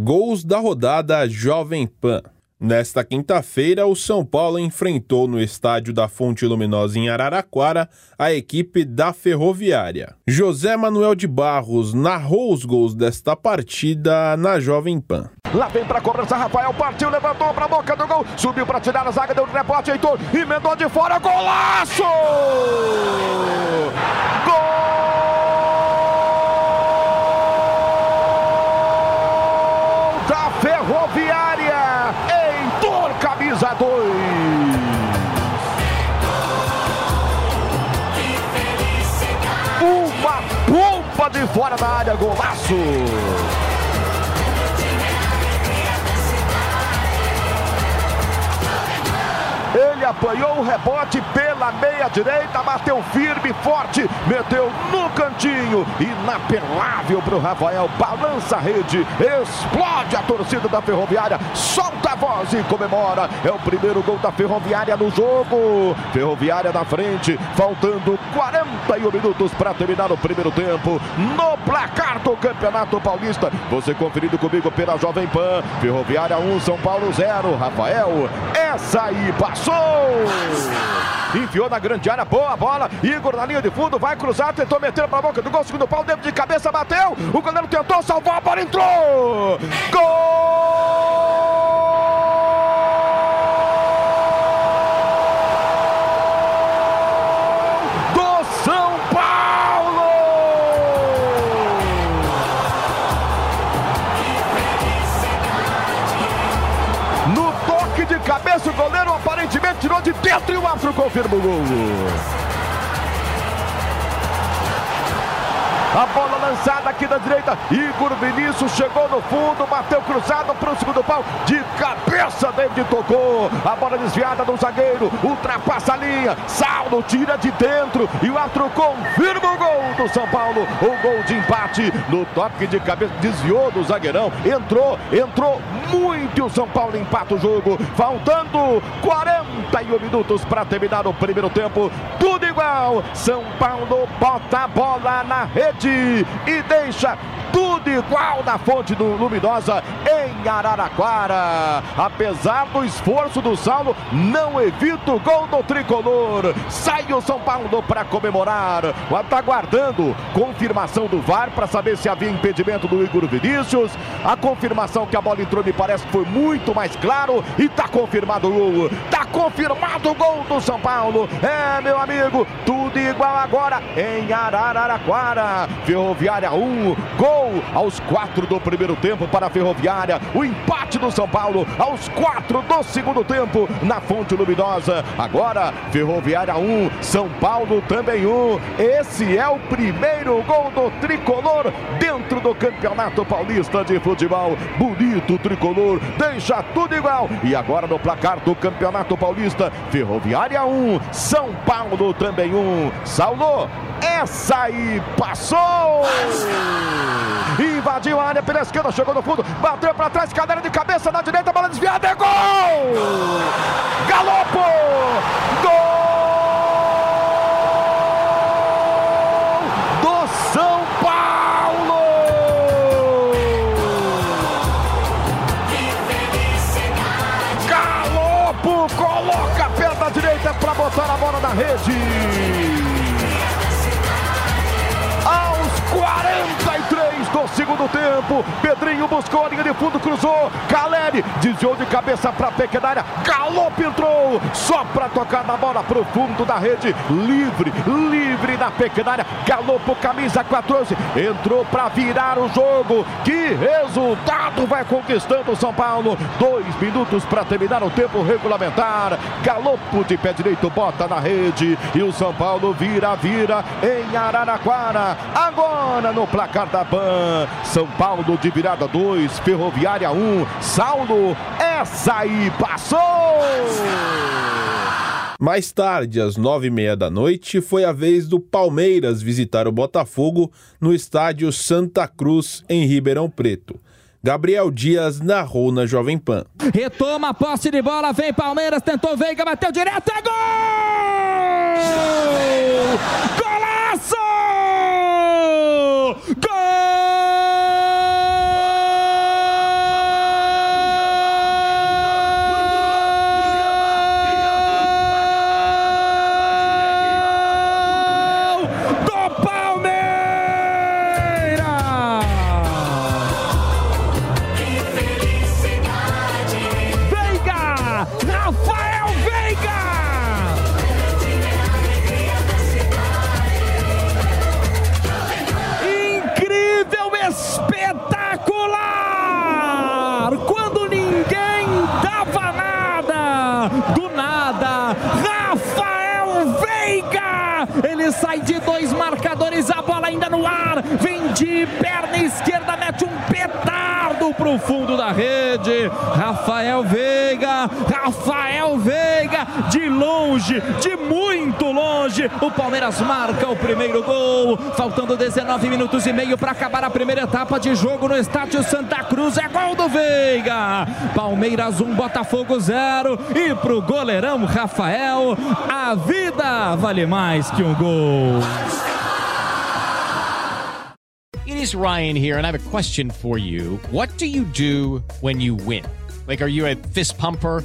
Gols da rodada Jovem Pan. Nesta quinta-feira, o São Paulo enfrentou no estádio da Fonte Luminosa em Araraquara a equipe da Ferroviária. José Manuel de Barros narrou os gols desta partida na Jovem Pan. Lá vem pra cobrança, Rafael partiu, levantou pra boca do gol, subiu pra tirar a zaga, deu um rebote, Heitor, emendou de fora, golaço! Gol da Ferroviária, Heitor, camisa 2. Uma bomba de fora da área, golaço! Apanhou o rebote pela meia direita, bateu firme, forte, meteu no cantinho, inapelável para o Rafael, balança a rede, explode a torcida da Ferroviária, solta a voz e comemora. É o primeiro gol da Ferroviária no jogo. Ferroviária na frente, faltando 41 minutos para terminar o primeiro tempo. No placar do Campeonato Paulista, você conferido comigo pela Jovem Pan. Ferroviária 1, São Paulo 0. Rafael, essa aí passou. Enfiou na grande área, boa bola. Igor na linha de fundo, vai cruzar, tentou meter para a boca do gol. Segundo pau, dentro de cabeça, bateu. O goleiro tentou salvar, a bola entrou. Gol! Do São Paulo! No toque de cabeça, o goleiro aparentemente tirou de dentro e o árbitro confirma o gol. A bola lançada aqui da direita. Igor Vinícius chegou no fundo, bateu cruzado para o segundo pau. De cabeça, David tocou. A bola desviada do zagueiro. Ultrapassa a linha. Saulo tira de dentro. E o árbitro confirma o gol do São Paulo. O gol de empate no toque de cabeça. Desviou do zagueirão. Entrou, entrou muito. O São Paulo empata o jogo. Faltando 41 minutos para terminar o primeiro tempo. Tudo igual. São Paulo bota a bola na rede e deixa tudo igual na fonte do Luminosa em Araraquara. Apesar do esforço do Saulo, não evita o gol do tricolor. Sai o São Paulo para comemorar. Está aguardando confirmação do VAR para saber se havia impedimento do Igor Vinícius. A confirmação que a bola entrou me parece que foi muito mais claro e está confirmado o gol. Está confirmado o gol do São Paulo. É, meu amigo, tudo igual agora em Araraquara. Ferroviária 1, gol aos quatro do primeiro tempo para a Ferroviária. O empate do São Paulo aos quatro do segundo tempo na Fonte Luminosa. Agora, Ferroviária 1, São Paulo também 1. Esse é o primeiro gol do tricolor dentro do Campeonato Paulista de Futebol. Bonito tricolor, deixa tudo igual. E agora no placar do Campeonato Paulista, Ferroviária 1, São Paulo também 1. Saulo, essa aí passou! Invadiu a área pela esquerda, chegou no fundo, bateu para trás, cadeira de cabeça na direita, bola desviada, é gol! Galopo! Gol! Do São Paulo! Galopo coloca a perna direita para botar a bola na rede. 43 do segundo tempo, Pedrinho buscou a linha de fundo, cruzou. Caleri desviou de cabeça para a pequena área. Galope entrou, só para tocar na bola para o fundo da rede. Livre, livre na pequena área. Galopo, camisa 14, entrou para virar o jogo. Que resultado vai conquistando o São Paulo. Dois minutos para terminar o tempo regulamentar. Galopo de pé direito, bota na rede. E o São Paulo vira, vira em Araraquara. Agora no placar da Ban. São Paulo de virada 2, Ferroviária 1. Um. Saulo, essa aí passou! Mais tarde, às nove e meia da noite, foi a vez do Palmeiras visitar o Botafogo no estádio Santa Cruz, em Ribeirão Preto. Gabriel Dias narrou na Jovem Pan. Retoma a posse de bola, vem Palmeiras, tentou Veiga, bateu direto, é gol! Golaço! Ele sai de dois marcadores, a bola ainda no ar. Vem de perna esquerda, mete um petardo pro fundo da rede. Rafael Veiga, Rafael Veiga, de longe, de muito longe. O Palmeiras marca o primeiro gol. Faltando 19 minutos e meio para acabar a primeira etapa de jogo no estádio Santa Cruz. É gol do Veiga. Palmeiras 1, Botafogo 0. E pro goleirão Rafael, a vida vale mais que um gol. It is Ryan here, and I have a question for you. What do you do when you win? Like, are you a fist pumper?